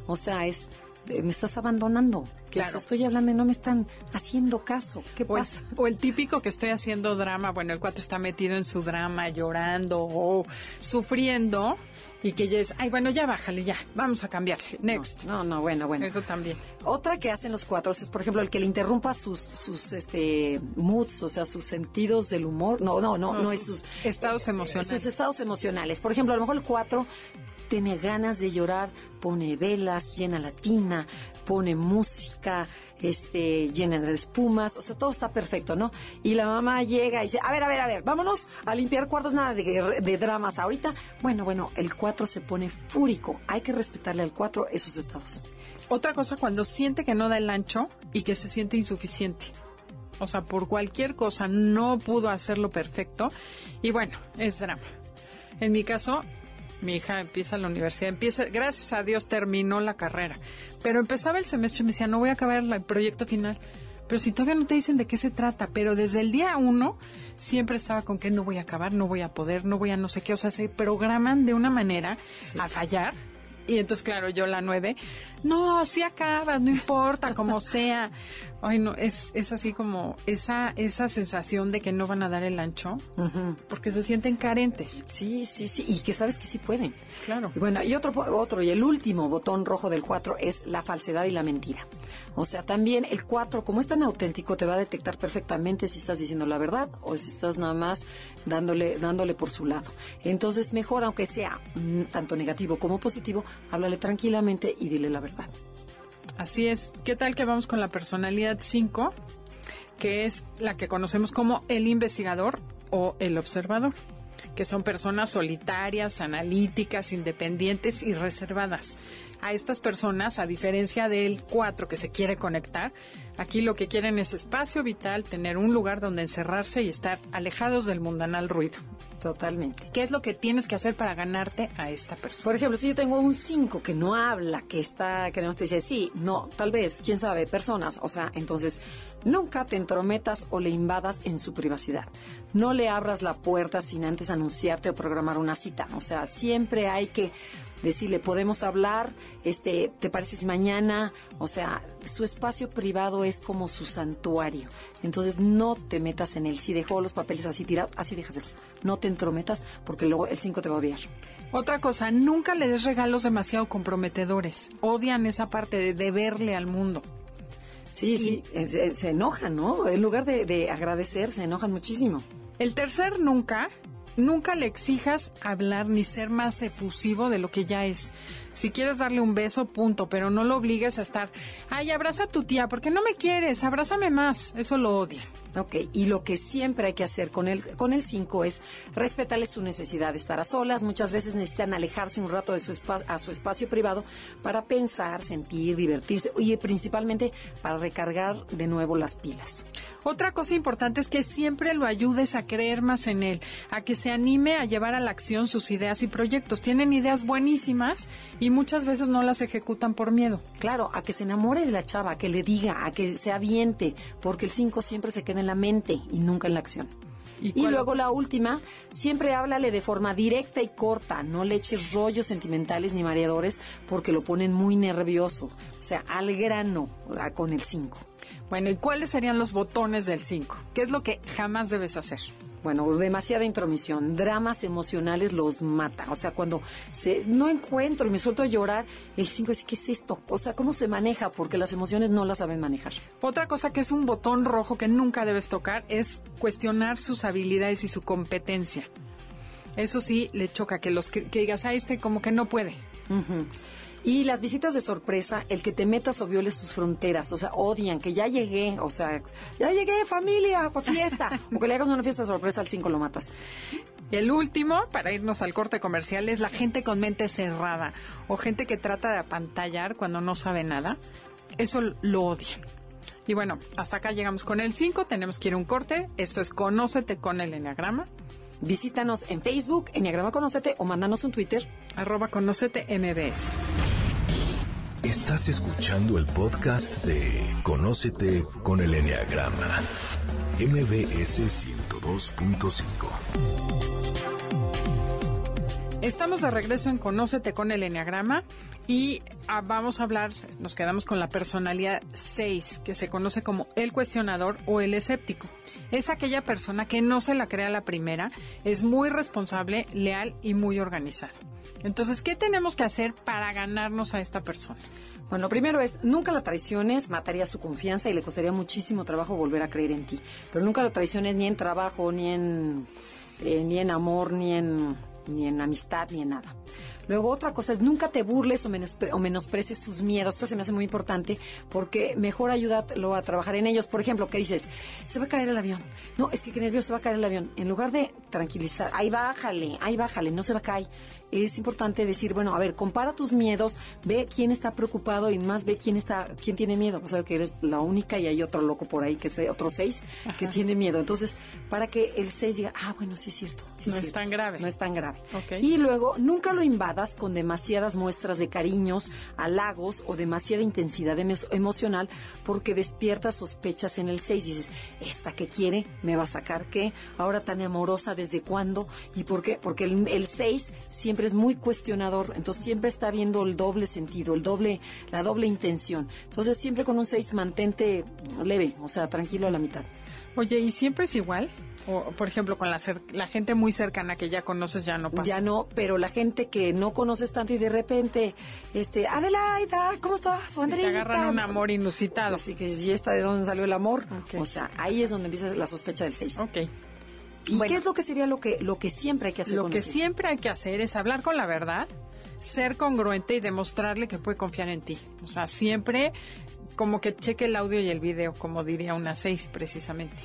O sea, es me estás abandonando. Claro. estoy hablando y no me están haciendo caso. ¿Qué pasa? o el típico que estoy haciendo drama, bueno, el cuatro está metido en su drama, llorando o sufriendo y que ya es, ay, bueno, ya bájale, ya, vamos a cambiarse. Next. No, no, bueno, bueno. Eso también. Otra que hacen los cuatro es, por ejemplo, el que le interrumpa sus, sus, este, moods, o sea, sus sentidos del humor. No, no, no, no, es sus estados eh, emocionales. Sus estados emocionales. Por ejemplo, a lo mejor el cuatro tiene ganas de llorar, pone velas, llena la tina, pone música, este, llena de espumas, o sea, todo está perfecto, ¿no? Y la mamá llega y dice, a ver, a ver, a ver, vámonos a limpiar cuartos, nada de, de dramas ahorita. Bueno, bueno, el 4 se pone fúrico, hay que respetarle al 4 esos estados. Otra cosa, cuando siente que no da el ancho y que se siente insuficiente. O sea, por cualquier cosa no pudo hacerlo perfecto y bueno, es drama. En mi caso, mi hija empieza la universidad, empieza, gracias a Dios terminó la carrera, pero empezaba el semestre y me decía, no voy a acabar el proyecto final. Pero si todavía no te dicen de qué se trata, pero desde el día uno siempre estaba con que no voy a acabar, no voy a poder, no voy a no sé qué, o sea, se programan de una manera a fallar. Y entonces, claro, yo la nueve, no, si acabas, no importa, como sea. <laughs> Ay, no, es, es así como esa, esa sensación de que no van a dar el ancho, porque se sienten carentes. Sí, sí, sí, y que sabes que sí pueden. Claro. Y bueno, y otro, otro, y el último botón rojo del 4 es la falsedad y la mentira. O sea, también el 4, como es tan auténtico, te va a detectar perfectamente si estás diciendo la verdad o si estás nada más dándole, dándole por su lado. Entonces, mejor, aunque sea mm, tanto negativo como positivo, háblale tranquilamente y dile la verdad. Así es. ¿Qué tal que vamos con la personalidad 5? Que es la que conocemos como el investigador o el observador, que son personas solitarias, analíticas, independientes y reservadas. A estas personas, a diferencia del 4 que se quiere conectar, aquí lo que quieren es espacio vital, tener un lugar donde encerrarse y estar alejados del mundanal ruido. Totalmente. ¿Qué es lo que tienes que hacer para ganarte a esta persona? Por ejemplo, si yo tengo un 5 que no habla, que está, que no te dice sí, no, tal vez, quién sabe, personas, o sea, entonces nunca te entrometas o le invadas en su privacidad. No le abras la puerta sin antes anunciarte o programar una cita. O sea, siempre hay que decirle, podemos hablar, este, ¿te parece si mañana? O sea, su espacio privado es como su santuario. Entonces no te metas en él. Si dejó los papeles así tirados, así déjaselos. No te entrometas porque luego el 5 te va a odiar. Otra cosa, nunca le des regalos demasiado comprometedores. Odian esa parte de deberle al mundo. Sí, sí, eh, se, enojan, ¿no? En lugar de, de agradecer, se enojan muchísimo. El tercer nunca Nunca le exijas hablar ni ser más efusivo de lo que ya es. Si quieres darle un beso, punto, pero no lo obligues a estar, ay, abraza a tu tía, porque no me quieres, abrázame más. Eso lo odian. Ok, y lo que siempre hay que hacer con el con el 5 es respetarle su necesidad de estar a solas. Muchas veces necesitan alejarse un rato de su a su espacio privado para pensar, sentir, divertirse y principalmente para recargar de nuevo las pilas. Otra cosa importante es que siempre lo ayudes a creer más en él, a que se anime a llevar a la acción sus ideas y proyectos. Tienen ideas buenísimas y muchas veces no las ejecutan por miedo. Claro, a que se enamore de la chava, a que le diga, a que se aviente, porque el 5 siempre se queda en la mente y nunca en la acción. Y, luego la última, siempre háblale de forma directa y corta, no le eches rollos sentimentales ni mareadores porque lo ponen muy nervioso. O sea, al grano con el 5. Bueno, ¿y cuáles serían los botones del 5? ¿Qué es lo que jamás debes hacer? Bueno, demasiada intromisión, dramas emocionales los mata. O sea, cuando se no encuentro y me suelto a llorar, el 5 dice, ¿qué es esto? O sea, ¿cómo se maneja? Porque las emociones no las saben manejar. Otra cosa que es un botón rojo que nunca debes tocar es cuestionar sus habilidades y su competencia. Eso sí, le choca que los que, digas a este como que no puede. Y las visitas de sorpresa, el que te metas o violes sus fronteras, o sea, odian que ya llegué, o sea, ya llegué familia, por fiesta, o que le hagas una fiesta de sorpresa al 5 lo matas. Y el último, para irnos al corte comercial, es la gente con mente cerrada o gente que trata de apantallar cuando no sabe nada. Eso lo odian. Y bueno, hasta acá llegamos con el 5, tenemos que ir a un corte. Esto es Conócete con el Enneagrama. Visítanos en Facebook, Enneagrama Conócete, o mándanos un Twitter. Arroba MBS. Estás escuchando el podcast de Conócete con el Enneagrama. MBS 102.5. Estamos de regreso en Conócete con el Enneagrama y ah, vamos a hablar, nos quedamos con la personalidad 6, que se conoce como el cuestionador o el escéptico. Es aquella persona que no se la crea la primera, es muy responsable, leal y muy organizado. Entonces, ¿qué tenemos que hacer para ganarnos a esta persona? Bueno, primero es, nunca la traiciones, mataría su confianza y le costaría muchísimo trabajo volver a creer en ti. Pero nunca lo traiciones ni en trabajo, ni en, eh, ni en amor, ni en, ni en amistad, ni en nada. Luego otra cosa es nunca te burles o, menosprecies sus miedos. Esto se me hace muy importante porque mejor ayúdalo a trabajar en ellos. Por ejemplo, ¿qué dices? Se va a caer el avión. No, es que qué nervioso se va a caer el avión. En lugar de tranquilizar, ahí bájale, ahí bájale, no se va a caer es importante decir, bueno, a ver, compara tus miedos, ve quién está preocupado y más ve quién está, quién tiene miedo. O sea, que eres la única y hay otro loco por ahí, que es otro seis, que tiene miedo. Entonces, para que el seis diga, ah, bueno, sí es cierto. no es, tan grave. No es tan grave. Y luego, nunca lo con demasiadas muestras de cariños, halagos o demasiada intensidad emocional, porque despierta sospechas en el seis. Dices, ¿esta que quiere? ¿Me va a sacar qué? Ahora tan amorosa, ¿desde cuándo? ¿Y por qué? Porque el, el seis siempre es muy cuestionador, entonces siempre está viendo el doble sentido, el doble, la doble intención. Entonces siempre con un 6 mantente leve, o sea, tranquilo a la mitad. Oye, ¿y siempre es igual? O, por ejemplo, con la, la gente muy cercana que ya conoces ya no pasa. Ya no, pero la gente que no conoces tanto y de repente, este, Adelaida, ¿cómo estás? O Te agarran un amor inusitado. Así que, ¿y esta de dónde salió el amor? O sea, ahí es donde empieza la sospecha del 6. Ok. ¿Y qué es lo que sería lo que, lo que siempre hay que hacer? Lo que siempre hay que hacer es hablar con la verdad, ser congruente y demostrarle que puede confiar en ti. O sea, siempre como que cheque el audio y el video, como diría una seis precisamente.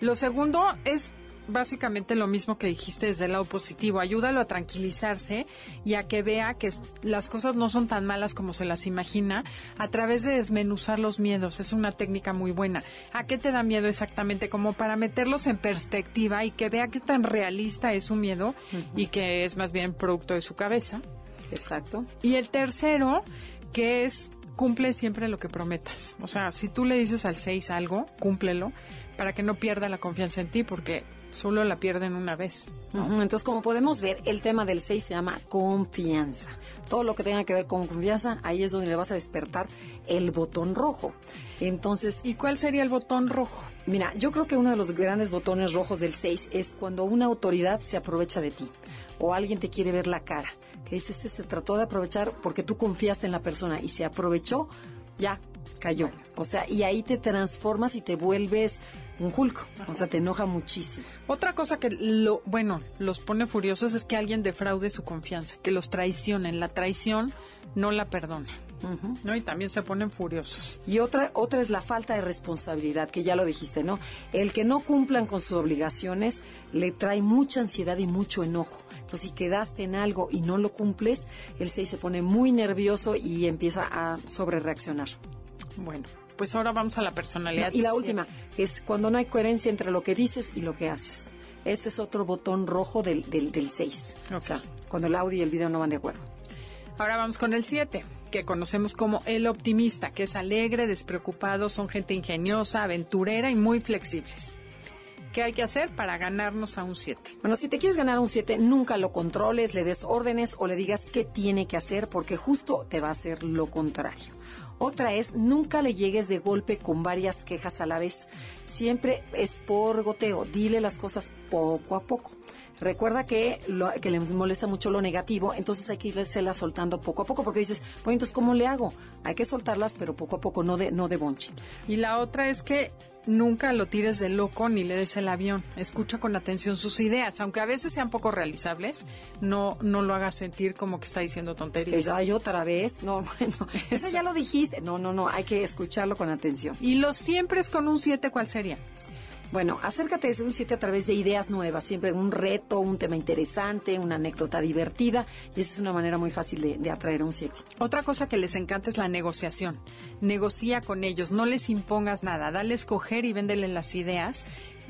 Lo segundo es básicamente lo mismo que dijiste desde el lado positivo. Ayúdalo a tranquilizarse y a que vea que las cosas no son tan malas como se las imagina a través de desmenuzar los miedos. Es una técnica muy buena. ¿A qué te da miedo exactamente? Como para meterlos en perspectiva y que vea qué tan realista es su miedo y que es más bien producto de su cabeza. Exacto. Y el tercero, que es cumple siempre lo que prometas. O sea, si tú le dices al 6 algo, cúmplelo para que no pierda la confianza en ti, porque Solo la pierden una vez. Entonces, como podemos ver, el tema del 6 se llama confianza. Todo lo que tenga que ver con confianza, ahí es donde le vas a despertar el botón rojo. Entonces, ¿y cuál sería el botón rojo? Mira, yo creo que uno de los grandes botones rojos del 6 es cuando una autoridad se aprovecha de ti o alguien te quiere ver la cara. Que dice, este se trató de aprovechar porque tú confiaste en la persona y se aprovechó, ya cayó. O sea, y ahí te transformas y te vuelves un Hulk. O sea, te enoja muchísimo. Otra cosa que lo, bueno, los pone furiosos es que alguien defraude su confianza, que los traicionen. La traición no la perdona. ¿no? Y también se ponen furiosos. Y otra, otra es la falta de responsabilidad, que ya lo dijiste, ¿no? El que no cumplan con sus obligaciones le trae mucha ansiedad y mucho enojo. Entonces, si quedaste en algo y no lo cumples, el 6 se pone muy nervioso y empieza a sobrereaccionar. Bueno, pues ahora vamos a la personalidad. Y la última, que es cuando no hay coherencia entre lo que dices y lo que haces. Ese es otro botón rojo del, del, del 6. O sea, cuando el audio y el video no van de acuerdo. Ahora vamos con el 7 que conocemos como el optimista, que es alegre, despreocupado, son gente ingeniosa, aventurera y muy flexibles. ¿Qué hay que hacer para ganarnos a un 7? Bueno, si te quieres ganar un 7, nunca lo controles, le des órdenes o le digas qué tiene que hacer, porque justo te va a hacer lo contrario. Otra es, nunca le llegues de golpe con varias quejas a la vez. Siempre es por goteo. Dile las cosas poco a poco. Recuerda que, lo, que les molesta mucho lo negativo, entonces hay que irse soltando poco a poco, porque dices, bueno, entonces, ¿cómo le hago? Hay que soltarlas, pero poco a poco, no de, no de bonche. Y la otra es que nunca lo tires de loco ni le des el avión. Escucha con atención sus ideas, aunque a veces sean poco realizables, no, no lo hagas sentir como que está diciendo tonterías. Ay, otra vez. No, <laughs> bueno, eso ya lo dijiste. No, no, no, hay que escucharlo con atención. ¿Y los siempre es con un 7 cuál sería? Bueno, acércate de un 7 a través de ideas nuevas, siempre un reto, un tema interesante, una anécdota divertida, y esa es una manera muy fácil de, atraer un 7. Otra cosa que les encanta es la negociación. Negocia con ellos, no les impongas nada, dale escoger y véndele las ideas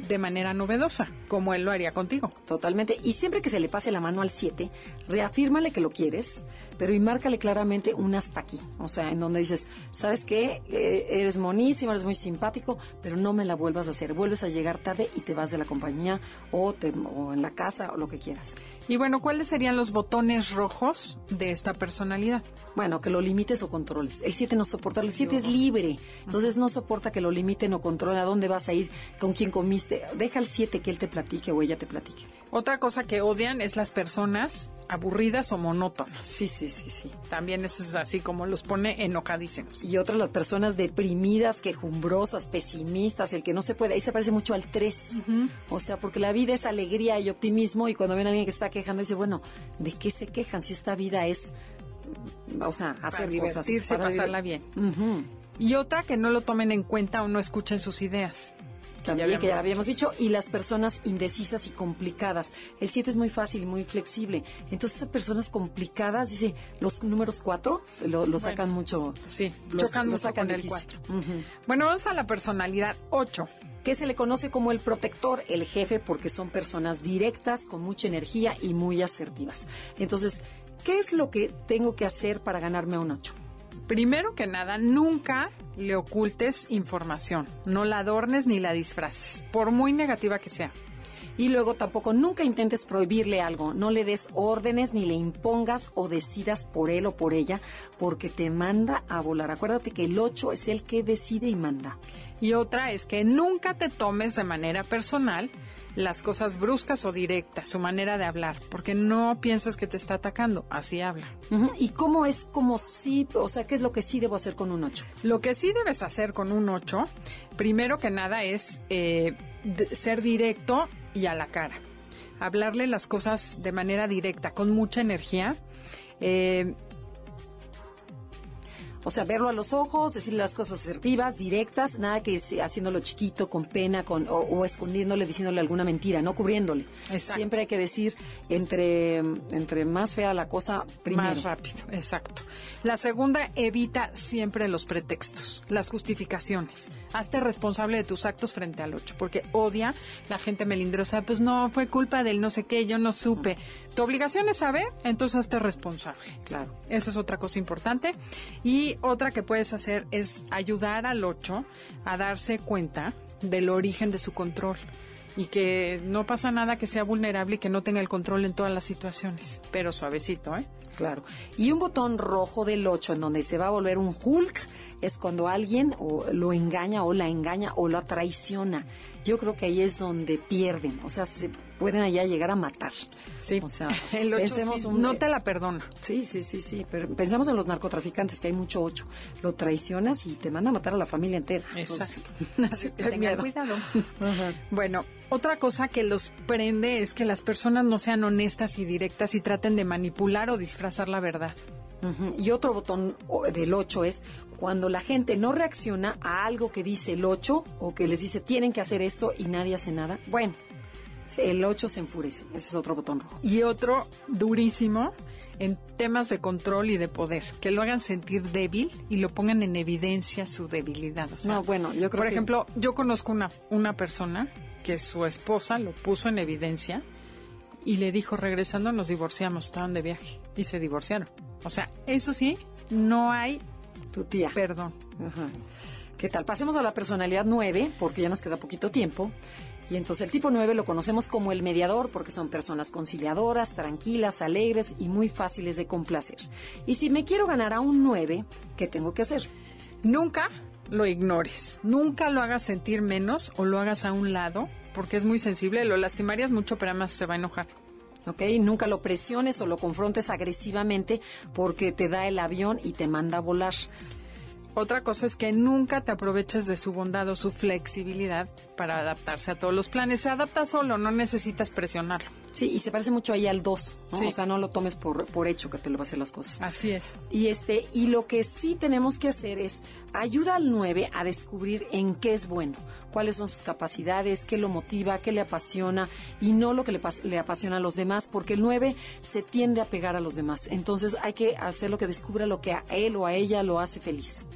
de manera novedosa, como él lo haría contigo. Totalmente. Y siempre que se le pase la mano al 7, reafírmale que lo quieres, pero y márcale claramente un hasta aquí. O sea, en donde dices, ¿sabes qué? Eh, eres monísimo, eres muy simpático, pero no me la vuelvas a hacer. Vuelves a llegar tarde y te vas de la compañía o, te, o en la casa o lo que quieras. Y bueno, ¿cuáles serían los botones rojos de esta personalidad? Bueno, que lo limites o controles. El 7 no soporta, el 7 es libre, entonces no soporta que lo limiten o controle a dónde vas a ir, con quién comiste. Deja al 7 que él te platique o ella te platique. Otra cosa que odian es las personas aburridas o monótonas. Sí, sí, sí, sí. También eso es así como los pone enojadísimos. Y otras las personas deprimidas, quejumbrosas, pesimistas, el que no se puede. Ahí se parece mucho al 3. O sea, porque la vida es alegría y optimismo y cuando ven a alguien que está quejando, dice, bueno, ¿de qué se quejan si esta vida es, o sea, hacer para divertirse, cosas, pasarla bien? Y otra que no lo tomen en cuenta o no escuchen sus ideas. También, ya que ya habíamos dicho, y las personas indecisas y complicadas. El 7 es muy fácil y muy flexible. Entonces, esas personas complicadas, dice, los números 4 lo, lo sacan mucho. Sí, los, chocan mucho con el 4. Bueno, vamos a la personalidad 8 que se le conoce como el protector, el jefe, porque son personas directas, con mucha energía y muy asertivas. Entonces, ¿qué es lo que tengo que hacer para ganarme a un 8? Primero que nada, nunca le ocultes información, no la adornes ni la disfraces, por muy negativa que sea. Y luego tampoco nunca intentes prohibirle algo, no le des órdenes ni le impongas o decidas por él o por ella, porque te manda a volar. Acuérdate que el 8 es el que decide y manda. Y otra es que nunca te tomes de manera personal las cosas bruscas o directas, su manera de hablar, porque no piensas que te está atacando, así habla. ¿Y cómo es como si, o sea, qué es lo que sí debo hacer con un 8? Lo que sí debes hacer con un 8, primero que nada es eh, ser directo y a la cara. Hablarle las cosas de manera directa, con mucha energía. Eh, o sea, verlo a los ojos, decirle las cosas asertivas, directas, nada que haciéndolo chiquito, con pena, con o, escondiéndole, diciéndole alguna mentira, no cubriéndole. Siempre hay que decir entre, entre más fea la cosa, primero. Más rápido, exacto. La segunda, evita siempre los pretextos, las justificaciones. Hazte responsable de tus actos frente al ocho, porque odia la gente melindrosa. Pues no, fue culpa del no sé qué, yo no supe. Tu obligación es saber, entonces hazte responsable. Claro. Eso es otra cosa importante. Y otra que puedes hacer es ayudar al 8 a darse cuenta del origen de su control y que no pasa nada que sea vulnerable y que no tenga el control en todas las situaciones, pero suavecito, ¿eh? Claro. Y un botón rojo del 8 en donde se va a volver un Hulk es cuando alguien o lo engaña o la engaña o la traiciona. Yo creo que ahí es donde pierden, o sea, se pueden allá llegar a matar. Sí. O sea, <laughs> el 8 pensemos sí, un- no te la perdona. Sí, sí, sí, sí. Pero pensamos en los narcotraficantes, que hay mucho ocho. Lo traicionas y te manda a matar a la familia entera. Exacto. Entonces, <laughs> tengan cuidado. <laughs> Ajá. Bueno, otra cosa que los prende es que las personas no sean honestas y directas y traten de manipular o disfrazar la verdad. Y otro botón del 8 es cuando la gente no reacciona a algo que dice el 8 o que les dice tienen que hacer esto y nadie hace nada. Bueno, el 8 se enfurece. Ese es otro botón rojo. Y otro durísimo en temas de control y de poder, que lo hagan sentir débil y lo pongan en evidencia su debilidad. O sea, No, bueno, yo creo por que- ejemplo, yo conozco una, una persona que su esposa lo puso en evidencia y le dijo, regresando nos divorciamos, estaban de viaje y se divorciaron. O sea, eso sí, no hay Tu tía. perdón. Ajá. ¿Qué tal? Pasemos a la personalidad 9, porque ya nos queda poquito tiempo. Y entonces el tipo 9 lo conocemos como el mediador, porque son personas conciliadoras, tranquilas, alegres y muy fáciles de complacer. Y si me quiero ganar a un 9, ¿qué tengo que hacer? Nunca lo ignores, nunca lo hagas sentir menos o lo hagas a un lado, porque es muy sensible, lo lastimarías mucho, pero además se va a enojar. ¿Ok? Nunca lo presiones o lo confrontes agresivamente porque te da el avión y te manda a volar. Otra cosa es que nunca te aproveches de su bondad o su flexibilidad para adaptarse a todos los planes. Se adapta solo, no necesitas presionarlo. Sí, y se parece mucho ahí al 2, ¿no? Sí. O sea, no lo tomes por, por hecho que te lo va a hacer las cosas. Así es. Y este, y lo que sí tenemos que hacer es ayuda al 9 a descubrir en qué es bueno, cuáles son sus capacidades, qué lo motiva, qué le apasiona y no lo que le, le apasiona a los demás, porque el 9 se tiende a pegar a los demás. Entonces hay que hacer lo que descubra lo que a él o a ella lo hace feliz.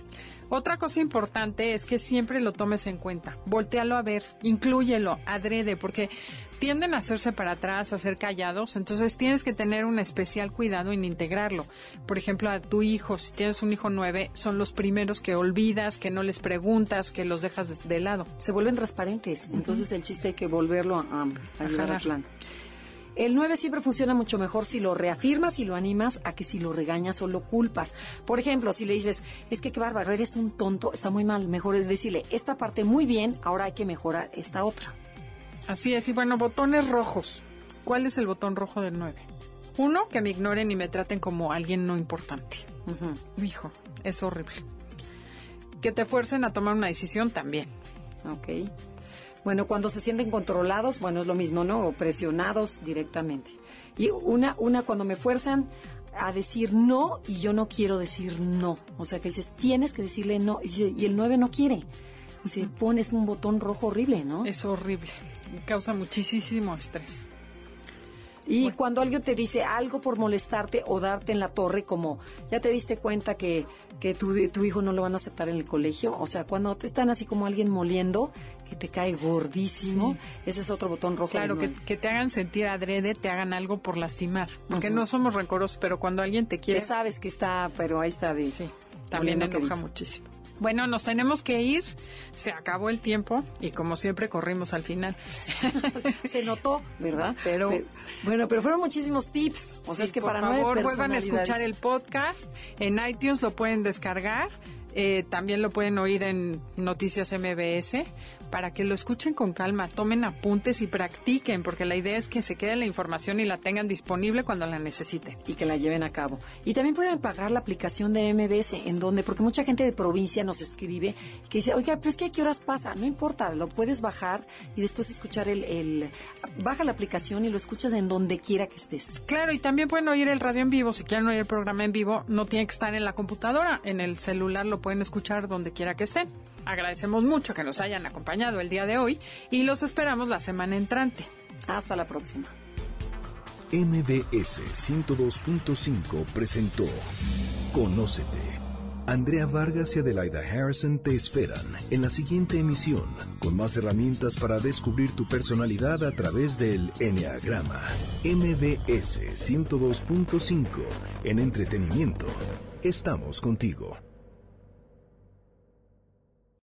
Otra cosa importante es que siempre lo tomes en cuenta. Voltéalo a ver, inclúyelo, adrede, porque tienden a hacerse para atrás, a ser callados, entonces tienes que tener un especial cuidado en integrarlo. Por ejemplo, a tu hijo, si tienes un hijo nueve, son los primeros que olvidas, que no les preguntas, que los dejas de, de lado. Se vuelven transparentes, entonces el chiste hay que volverlo a, a jalar. plan. El 9 siempre funciona mucho mejor si lo reafirmas y lo animas a que si lo regañas o lo culpas. Por ejemplo, si le dices, es que qué bárbaro, eres un tonto, está muy mal. Mejor es decirle, esta parte muy bien, ahora hay que mejorar esta otra. Así es, y bueno, botones rojos. ¿Cuál es el botón rojo del 9? Uno, que me ignoren y me traten como alguien no importante. Hijo, es horrible. Que te fuercen a tomar una decisión también. Ok. Bueno, cuando se sienten controlados, bueno, es lo mismo, ¿no? O presionados directamente. Y una, una cuando me fuerzan a decir no y yo no quiero decir no. O sea, que dices, tienes que decirle no. Y, dice- y el 9 no quiere. Se pones un botón rojo horrible, ¿no? Es horrible. Causa muchísimo estrés. Y cuando alguien te dice algo por molestarte o darte en la torre, como ya te diste cuenta que, que tu, tu hijo no lo van a aceptar en el colegio, o sea, cuando te están así como alguien moliendo, que te cae gordísimo, ese es otro botón rojo. Claro, que, te hagan sentir adrede, te hagan algo por lastimar. Porque no somos rencorosos, pero cuando alguien te quiere, sabes que está, pero ahí está de... sí, también enoja muchísimo. Bueno, nos tenemos que ir. Se acabó el tiempo y como siempre corrimos al final. <laughs> Se notó, ¿verdad? Pero- bueno, pero fueron muchísimos tips. O sea, Sí, es que por para favor vuelvan a escuchar el podcast en iTunes lo pueden descargar eh, también lo pueden oír en Noticias MBS para que lo escuchen con calma tomen apuntes y practiquen porque la idea es que se quede la información y la tengan disponible cuando la necesiten y que la lleven a cabo. Y también pueden pagar la aplicación de MBS, en donde, porque mucha gente de provincia nos escribe que dice, oiga, pero es que a qué horas pasa, no importa, lo puedes bajar y después escuchar el, el baja la aplicación y lo escuchas en donde quiera que estés. Claro, y también pueden oír el radio en vivo. Si quieren oír el programa en vivo, no tiene que estar en la computadora. En el celular lo pueden escuchar donde quiera que estén. Agradecemos mucho que nos hayan acompañado el día de hoy y los esperamos la semana entrante. Hasta la próxima. MBS 102.5 presentó Conócete. Andrea Vargas y Adelaida Harrison te esperan en la siguiente emisión con más herramientas para descubrir tu personalidad a través del Enneagrama. MBS 102.5 en entretenimiento. Estamos contigo.